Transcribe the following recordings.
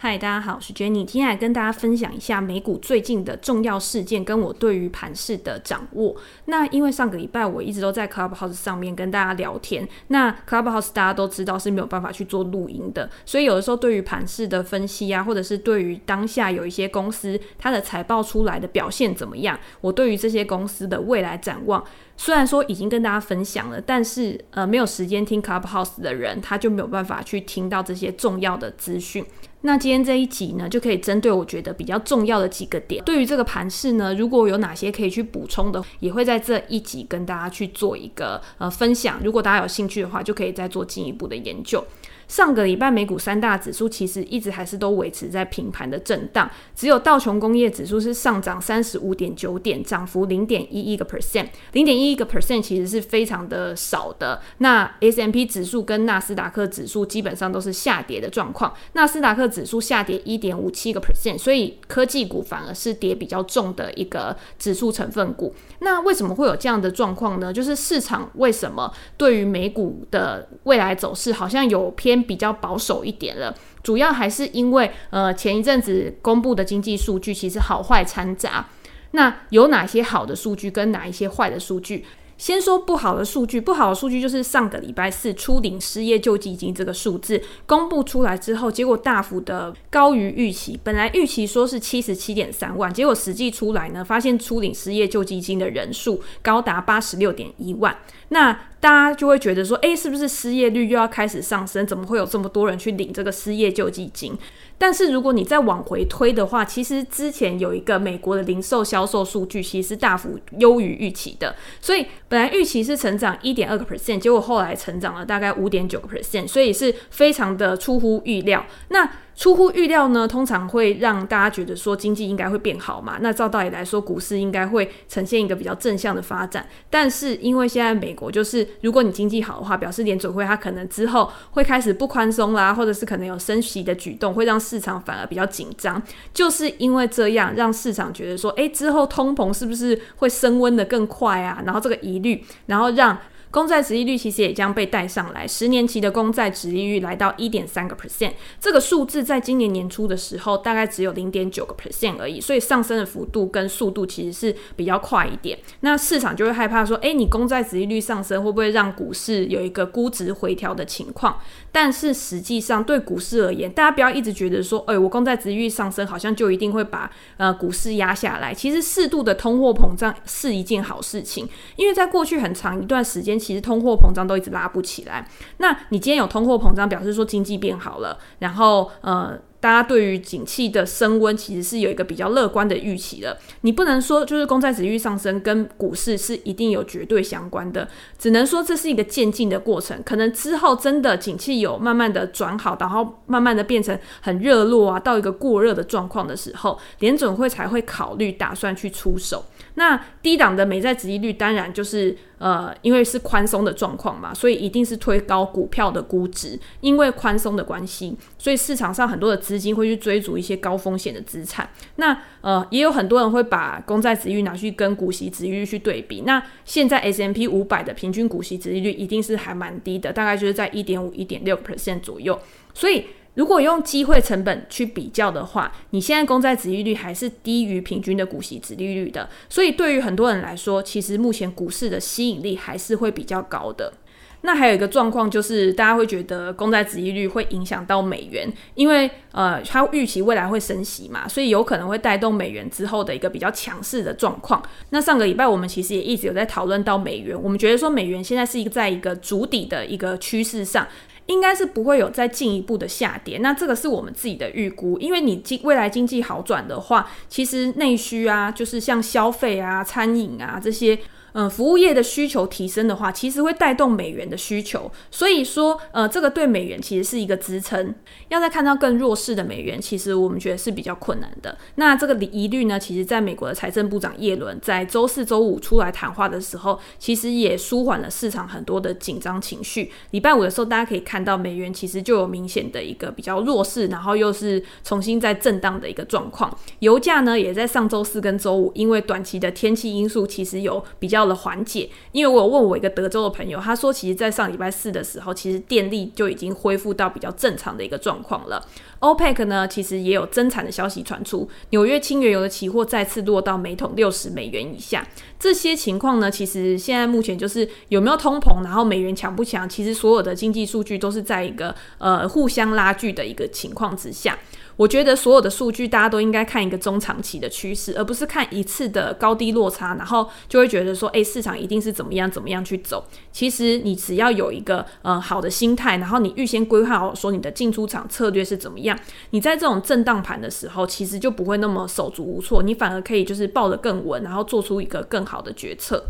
嗨，大家好，我是 Jenny，今天来跟大家分享一下美股最近的重要事件，跟我对于盘势的掌握。那因为上个礼拜我一直都在 Clubhouse 上面跟大家聊天，那 Clubhouse 大家都知道是没有办法去做录音的，所以有的时候对于盘势的分析啊，或者是对于当下有一些公司它的财报出来的表现怎么样，我对于这些公司的未来展望，虽然说已经跟大家分享了，但是呃没有时间听 Clubhouse 的人，他就没有办法去听到这些重要的资讯。那今天这一集呢，就可以针对我觉得比较重要的几个点，对于这个盘势呢，如果有哪些可以去补充的，也会在这一集跟大家去做一个呃分享。如果大家有兴趣的话，就可以再做进一步的研究。上个礼拜美股三大指数其实一直还是都维持在平盘的震荡，只有道琼工业指数是上涨三十五点九点，涨幅零点一一个 percent，零点一一个 percent 其实是非常的少的。那 S M P 指数跟纳斯达克指数基本上都是下跌的状况，纳斯达克指数下跌一点五七个 percent，所以科技股反而是跌比较重的一个指数成分股。那为什么会有这样的状况呢？就是市场为什么对于美股的未来走势好像有偏比较保守一点了，主要还是因为呃前一阵子公布的经济数据其实好坏掺杂，那有哪些好的数据跟哪一些坏的数据？先说不好的数据，不好的数据就是上个礼拜四初领失业救济金这个数字公布出来之后，结果大幅的高于预期。本来预期说是七十七点三万，结果实际出来呢，发现初领失业救济金的人数高达八十六点一万。那大家就会觉得说，诶，是不是失业率又要开始上升？怎么会有这么多人去领这个失业救济金？但是如果你再往回推的话，其实之前有一个美国的零售销售数据，其实大幅优于预期的。所以本来预期是成长一点二个 percent，结果后来成长了大概五点九个 percent，所以是非常的出乎预料。那出乎预料呢，通常会让大家觉得说经济应该会变好嘛。那照道理来说，股市应该会呈现一个比较正向的发展。但是因为现在美国就是，如果你经济好的话，表示联准会它可能之后会开始不宽松啦，或者是可能有升息的举动，会让市场反而比较紧张。就是因为这样，让市场觉得说，诶，之后通膨是不是会升温得更快啊？然后这个疑虑，然后让。公债殖利率其实也将被带上来，十年期的公债殖利率来到一点三个 percent，这个数字在今年年初的时候大概只有零点九个 percent 而已，所以上升的幅度跟速度其实是比较快一点。那市场就会害怕说，诶，你公债殖利率上升会不会让股市有一个估值回调的情况？但是实际上对股市而言，大家不要一直觉得说，诶，我公债殖利率上升好像就一定会把呃股市压下来。其实适度的通货膨胀是一件好事情，因为在过去很长一段时间。其实通货膨胀都一直拉不起来。那你今天有通货膨胀，表示说经济变好了，然后呃，大家对于景气的升温其实是有一个比较乐观的预期的。你不能说就是公债殖利率上升跟股市是一定有绝对相关的，只能说这是一个渐进的过程。可能之后真的景气有慢慢的转好，然后慢慢的变成很热络啊，到一个过热的状况的时候，联准会才会考虑打算去出手。那低档的美债殖利率当然就是呃，因为是宽松的状况嘛，所以一定是推高股票的估值。因为宽松的关系，所以市场上很多的资金会去追逐一些高风险的资产。那呃，也有很多人会把公债殖率拿去跟股息殖率去对比。那现在 S M P 五百的平均股息殖利率一定是还蛮低的，大概就是在一点五、一点六 percent 左右。所以。如果用机会成本去比较的话，你现在公债值利率还是低于平均的股息殖利率的，所以对于很多人来说，其实目前股市的吸引力还是会比较高的。那还有一个状况就是，大家会觉得公债殖利率会影响到美元，因为呃，它预期未来会升息嘛，所以有可能会带动美元之后的一个比较强势的状况。那上个礼拜我们其实也一直有在讨论到美元，我们觉得说美元现在是一个在一个足底的一个趋势上。应该是不会有再进一步的下跌，那这个是我们自己的预估，因为你经未来经济好转的话，其实内需啊，就是像消费啊、餐饮啊这些。嗯，服务业的需求提升的话，其实会带动美元的需求，所以说，呃，这个对美元其实是一个支撑。要再看到更弱势的美元，其实我们觉得是比较困难的。那这个疑虑呢，其实在美国的财政部长耶伦在周四、周五出来谈话的时候，其实也舒缓了市场很多的紧张情绪。礼拜五的时候，大家可以看到美元其实就有明显的一个比较弱势，然后又是重新在震荡的一个状况。油价呢，也在上周四跟周五，因为短期的天气因素，其实有比较的缓解，因为我有问我一个德州的朋友，他说，其实，在上礼拜四的时候，其实电力就已经恢复到比较正常的一个状况了。OPEC 呢，其实也有增产的消息传出，纽约轻原油的期货再次落到每桶六十美元以下。这些情况呢，其实现在目前就是有没有通膨，然后美元强不强，其实所有的经济数据都是在一个呃互相拉锯的一个情况之下。我觉得所有的数据大家都应该看一个中长期的趋势，而不是看一次的高低落差，然后就会觉得说，诶，市场一定是怎么样怎么样去走。其实你只要有一个呃好的心态，然后你预先规划好说你的进出场策略是怎么样，你在这种震荡盘的时候，其实就不会那么手足无措，你反而可以就是抱得更稳，然后做出一个更好的决策。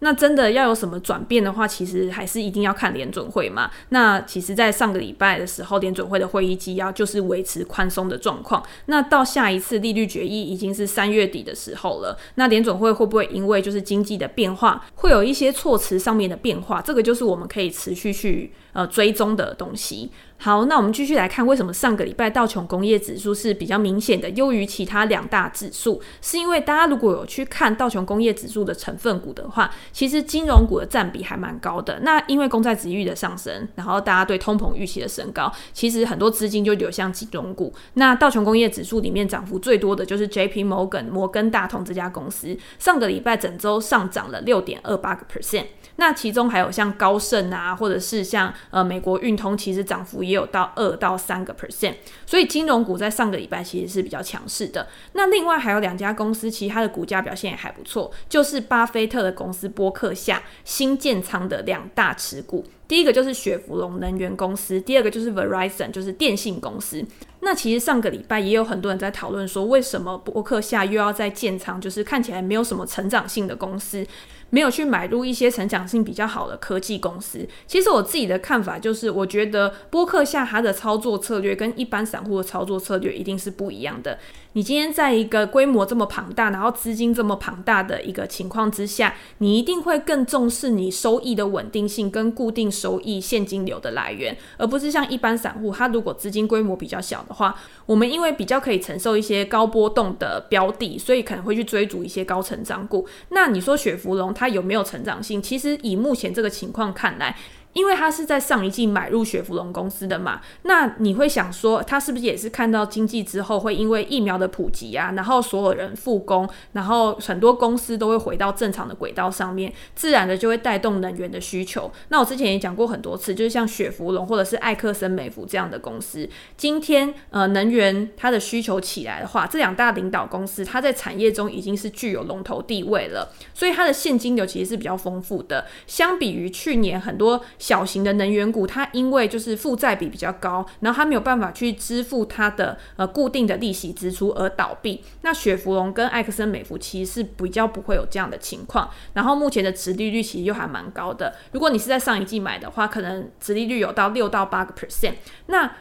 那真的要有什么转变的话，其实还是一定要看联准会嘛。那其实，在上个礼拜的时候，联准会的会议纪要就是维持宽松的状况。那到下一次利率决议已经是三月底的时候了。那联准会会不会因为就是经济的变化，会有一些措辞上面的变化？这个就是我们可以持续去呃追踪的东西。好，那我们继续来看，为什么上个礼拜道琼工业指数是比较明显的优于其他两大指数？是因为大家如果有去看道琼工业指数的成分股的话，其实金融股的占比还蛮高的。那因为公债殖利率的上升，然后大家对通膨预期的升高，其实很多资金就流向金融股。那道琼工业指数里面涨幅最多的就是 JP Morgan 摩根大通这家公司，上个礼拜整周上涨了六点二八个 percent。那其中还有像高盛啊，或者是像呃美国运通，其实涨幅也有到二到三个 percent，所以金融股在上个礼拜其实是比较强势的。那另外还有两家公司，其实它的股价表现也还不错，就是巴菲特的公司波克夏新建仓的两大持股。第一个就是雪佛龙能源公司，第二个就是 Verizon，就是电信公司。那其实上个礼拜也有很多人在讨论说，为什么波克夏又要再建仓，就是看起来没有什么成长性的公司。没有去买入一些成长性比较好的科技公司。其实我自己的看法就是，我觉得波克夏它的操作策略跟一般散户的操作策略一定是不一样的。你今天在一个规模这么庞大，然后资金这么庞大的一个情况之下，你一定会更重视你收益的稳定性跟固定收益现金流的来源，而不是像一般散户，他如果资金规模比较小的话，我们因为比较可以承受一些高波动的标的，所以可能会去追逐一些高成长股。那你说雪佛龙它有没有成长性？其实以目前这个情况看来。因为他是在上一季买入雪佛龙公司的嘛，那你会想说，他是不是也是看到经济之后会因为疫苗的普及啊，然后所有人复工，然后很多公司都会回到正常的轨道上面，自然的就会带动能源的需求。那我之前也讲过很多次，就是像雪佛龙或者是艾克森美孚这样的公司，今天呃能源它的需求起来的话，这两大领导公司它在产业中已经是具有龙头地位了，所以它的现金流其实是比较丰富的，相比于去年很多。小型的能源股，它因为就是负债比比较高，然后它没有办法去支付它的呃固定的利息支出而倒闭。那雪佛龙跟艾克森美孚其实是比较不会有这样的情况。然后目前的殖利率其实又还蛮高的。如果你是在上一季买的话，可能殖利率有到六到八个 percent。那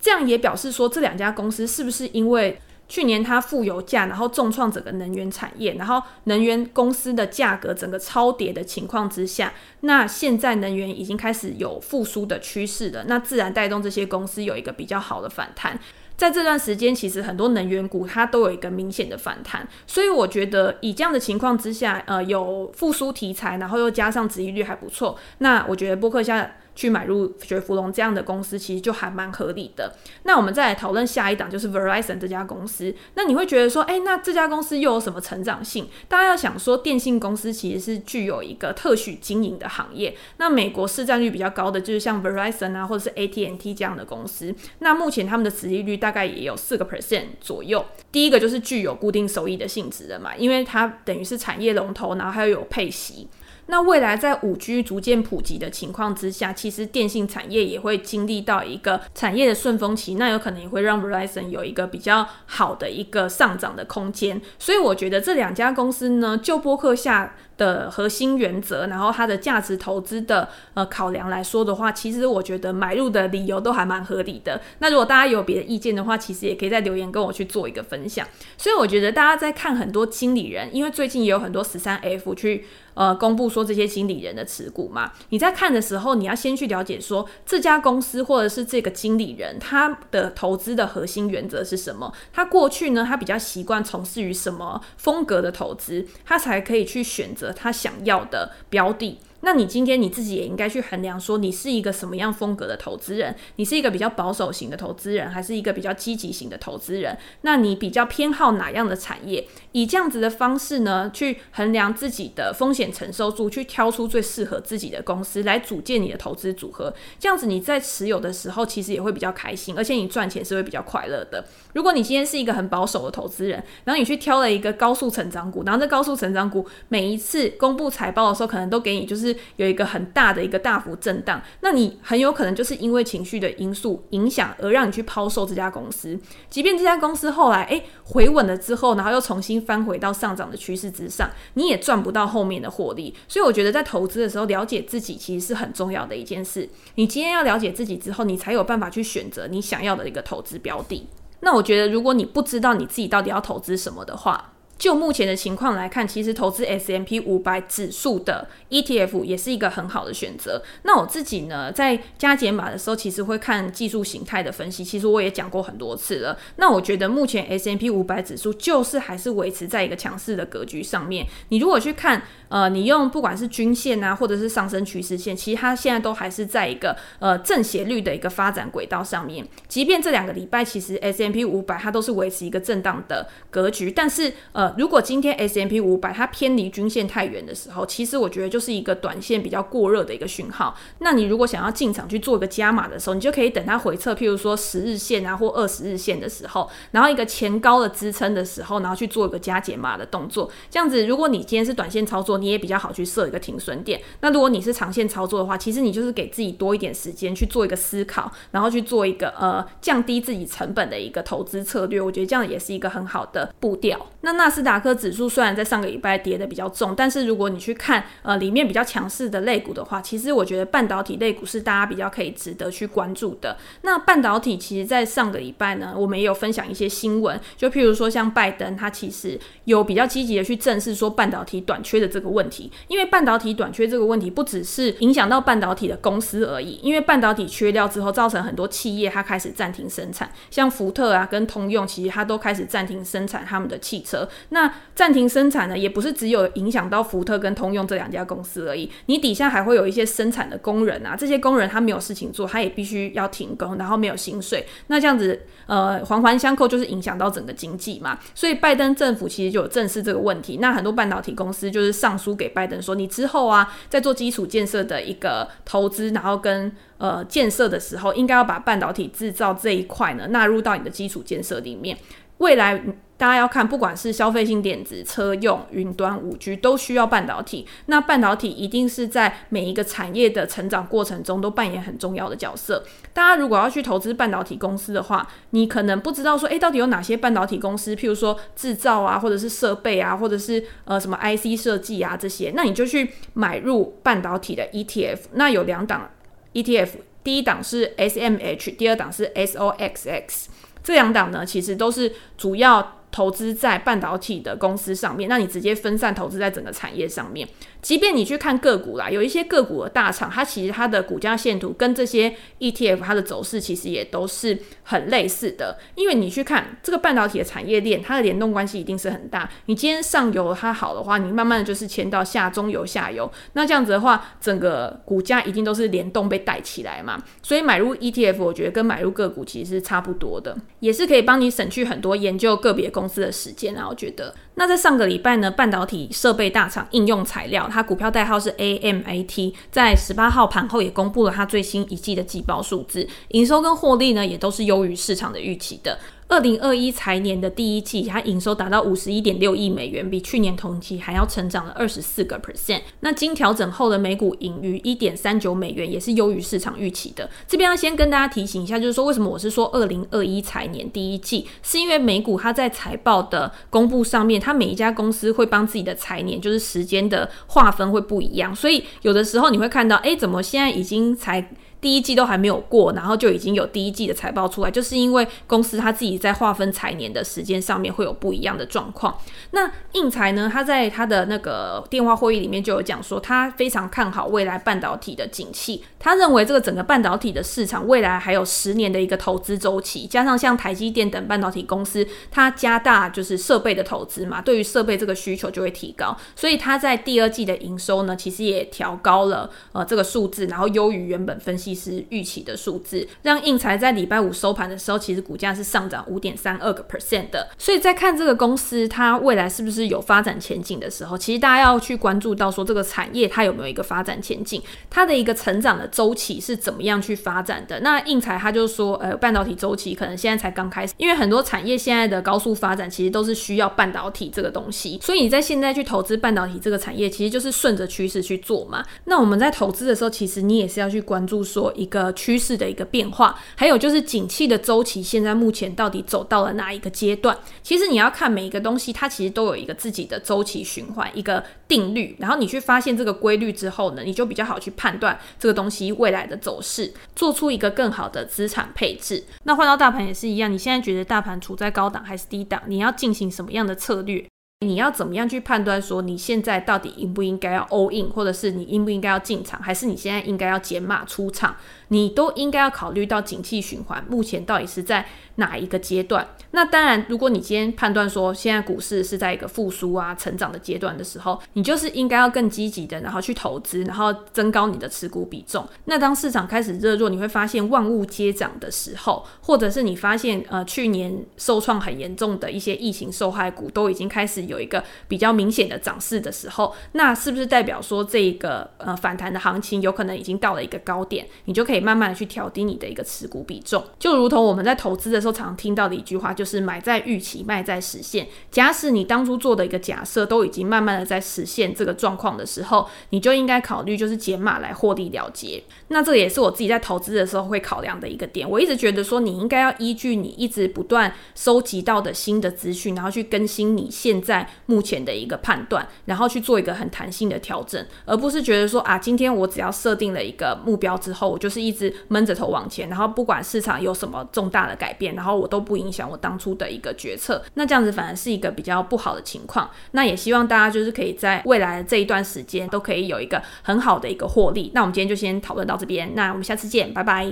这样也表示说，这两家公司是不是因为？去年它负油价，然后重创整个能源产业，然后能源公司的价格整个超跌的情况之下，那现在能源已经开始有复苏的趋势了，那自然带动这些公司有一个比较好的反弹。在这段时间，其实很多能源股它都有一个明显的反弹，所以我觉得以这样的情况之下，呃，有复苏题材，然后又加上值利率还不错，那我觉得波克夏。去买入雪佛龙这样的公司，其实就还蛮合理的。那我们再来讨论下一档，就是 Verizon 这家公司。那你会觉得说，哎，那这家公司又有什么成长性？大家要想说，电信公司其实是具有一个特许经营的行业。那美国市占率比较高的，就是像 Verizon 啊，或者是 AT&T 这样的公司。那目前他们的殖利率大概也有四个 percent 左右。第一个就是具有固定收益的性质的嘛，因为它等于是产业龙头，然后还有有配息。那未来在五 G 逐渐普及的情况之下，其实电信产业也会经历到一个产业的顺风期，那有可能也会让 Verizon 有一个比较好的一个上涨的空间。所以我觉得这两家公司呢，就播客下的核心原则，然后它的价值投资的呃考量来说的话，其实我觉得买入的理由都还蛮合理的。那如果大家有别的意见的话，其实也可以在留言跟我去做一个分享。所以我觉得大家在看很多经理人，因为最近也有很多十三 F 去呃公布说这些经理人的持股嘛，你在看的时候，你要先去了解说这家公司或者是这个经理人他的投资的核心原则是什么，他过去呢他比较习惯从事于什么风格的投资，他才可以去选择。他想要的标的，那你今天你自己也应该去衡量，说你是一个什么样风格的投资人？你是一个比较保守型的投资人，还是一个比较积极型的投资人？那你比较偏好哪样的产业？以这样子的方式呢，去衡量自己的风险承受度，去挑出最适合自己的公司来组建你的投资组合。这样子你在持有的时候，其实也会比较开心，而且你赚钱是会比较快乐的。如果你今天是一个很保守的投资人，然后你去挑了一个高速成长股，然后这高速成长股每一次公布财报的时候，可能都给你就是有一个很大的一个大幅震荡，那你很有可能就是因为情绪的因素影响而让你去抛售这家公司，即便这家公司后来诶回稳了之后，然后又重新翻回到上涨的趋势之上，你也赚不到后面的获利。所以我觉得在投资的时候，了解自己其实是很重要的一件事。你今天要了解自己之后，你才有办法去选择你想要的一个投资标的。那我觉得，如果你不知道你自己到底要投资什么的话，就目前的情况来看，其实投资 S&P 500指数的 ETF 也是一个很好的选择。那我自己呢，在加减码的时候，其实会看技术形态的分析。其实我也讲过很多次了。那我觉得目前 S&P 500指数就是还是维持在一个强势的格局上面。你如果去看，呃，你用不管是均线啊，或者是上升趋势线，其实它现在都还是在一个呃正斜率的一个发展轨道上面。即便这两个礼拜，其实 S&P 500它都是维持一个震荡的格局，但是呃。如果今天 S&P 500它偏离均线太远的时候，其实我觉得就是一个短线比较过热的一个讯号。那你如果想要进场去做一个加码的时候，你就可以等它回撤，譬如说十日线啊或二十日线的时候，然后一个前高的支撑的时候，然后去做一个加减码的动作。这样子，如果你今天是短线操作，你也比较好去设一个停损点。那如果你是长线操作的话，其实你就是给自己多一点时间去做一个思考，然后去做一个呃降低自己成本的一个投资策略。我觉得这样也是一个很好的步调。那纳斯达克指数虽然在上个礼拜跌得比较重，但是如果你去看呃里面比较强势的类股的话，其实我觉得半导体类股是大家比较可以值得去关注的。那半导体其实，在上个礼拜呢，我们也有分享一些新闻，就譬如说像拜登，他其实有比较积极的去正视说半导体短缺的这个问题。因为半导体短缺这个问题，不只是影响到半导体的公司而已，因为半导体缺料之后，造成很多企业它开始暂停生产，像福特啊跟通用，其实它都开始暂停生产他们的汽车。那暂停生产呢，也不是只有影响到福特跟通用这两家公司而已，你底下还会有一些生产的工人啊，这些工人他没有事情做，他也必须要停工，然后没有薪水，那这样子呃环环相扣，就是影响到整个经济嘛。所以拜登政府其实就有正视这个问题，那很多半导体公司就是上书给拜登说，你之后啊在做基础建设的一个投资，然后跟呃建设的时候，应该要把半导体制造这一块呢纳入到你的基础建设里面，未来。大家要看，不管是消费性电子、车用、云端、五 G，都需要半导体。那半导体一定是在每一个产业的成长过程中都扮演很重要的角色。大家如果要去投资半导体公司的话，你可能不知道说，诶，到底有哪些半导体公司？譬如说制造啊，或者是设备啊，或者是呃什么 IC 设计啊这些，那你就去买入半导体的 ETF。那有两档 ETF，第一档是 SMH，第二档是 SOXX。这两档呢，其实都是主要。投资在半导体的公司上面，那你直接分散投资在整个产业上面。即便你去看个股啦，有一些个股的大厂，它其实它的股价线图跟这些 ETF 它的走势其实也都是很类似的。因为你去看这个半导体的产业链，它的联动关系一定是很大。你今天上游它好的话，你慢慢的就是牵到下中游、下游，那这样子的话，整个股价一定都是联动被带起来嘛。所以买入 ETF，我觉得跟买入个股其实是差不多的，也是可以帮你省去很多研究个别公司的时间啊。我觉得。那在上个礼拜呢，半导体设备大厂应用材料，它股票代号是 AMAT，在十八号盘后也公布了它最新一季的季报数字，营收跟获利呢也都是优于市场的预期的。二零二一财年的第一季，它营收达到五十一点六亿美元，比去年同期还要成长了二十四个 percent。那经调整后的每股盈余一点三九美元，也是优于市场预期的。这边要先跟大家提醒一下，就是说为什么我是说二零二一财年第一季，是因为美股它在财报的公布上面，它每一家公司会帮自己的财年就是时间的划分会不一样，所以有的时候你会看到，哎，怎么现在已经才。第一季都还没有过，然后就已经有第一季的财报出来，就是因为公司它自己在划分财年的时间上面会有不一样的状况。那应材呢，他在他的那个电话会议里面就有讲说，他非常看好未来半导体的景气，他认为这个整个半导体的市场未来还有十年的一个投资周期，加上像台积电等半导体公司，它加大就是设备的投资嘛，对于设备这个需求就会提高，所以他在第二季的营收呢，其实也调高了呃这个数字，然后优于原本分析师预期的数字，让应材在礼拜五收盘的时候，其实股价是上涨五点三二个 percent 的。所以在看这个公司它未来是不是有发展前景的时候，其实大家要去关注到说这个产业它有没有一个发展前景，它的一个成长的周期是怎么样去发展的。那应材他就说，呃，半导体周期可能现在才刚开始，因为很多产业现在的高速发展其实都是需要半导体这个东西，所以你在现在去投资半导体这个产业，其实就是顺着趋势去做嘛。那我们在投资的时候，其实你也是要去关注说做一个趋势的一个变化，还有就是景气的周期现在目前到底走到了哪一个阶段。其实你要看每一个东西，它其实都有一个自己的周期循环，一个定律。然后你去发现这个规律之后呢，你就比较好去判断这个东西未来的走势，做出一个更好的资产配置。那换到大盘也是一样，你现在觉得大盘处在高档还是低档？你要进行什么样的策略？你要怎么样去判断说你现在到底应不应该要 all in，或者是你应不应该要进场，还是你现在应该要减码出场？你都应该要考虑到景气循环目前到底是在哪一个阶段。那当然，如果你今天判断说现在股市是在一个复苏啊、成长的阶段的时候，你就是应该要更积极的，然后去投资，然后增高你的持股比重。那当市场开始热络，你会发现万物皆涨的时候，或者是你发现呃去年受创很严重的一些疫情受害股都已经开始有一个比较明显的涨势的时候，那是不是代表说这个呃反弹的行情有可能已经到了一个高点？你就可以慢慢的去调低你的一个持股比重。就如同我们在投资的时候常听到的一句话，就是买在预期，卖在实现。假使你当初做的一个假设都已经慢慢的在实现这个状况的时候，你就应该考虑就是减码来获利了结。那这也是我自己在投资的时候会考量的一个点。我一直觉得说，你应该要依据你一直不断收集到的新的资讯，然后去更新你现在目前的一个判断，然后去做一个很弹性的调整，而不是觉得说啊，今天我只要设定了一个目标之后，我就是一直闷着头往前，然后不管市场有什么重大的改变，然后我都不影响我当初的一个决策，那这样子反而是一个比较不好的情况。那也希望大家就是可以在未来的这一段时间都可以有一个很好的一个获利。那我们今天就先讨论到这边，那我们下次见，拜拜。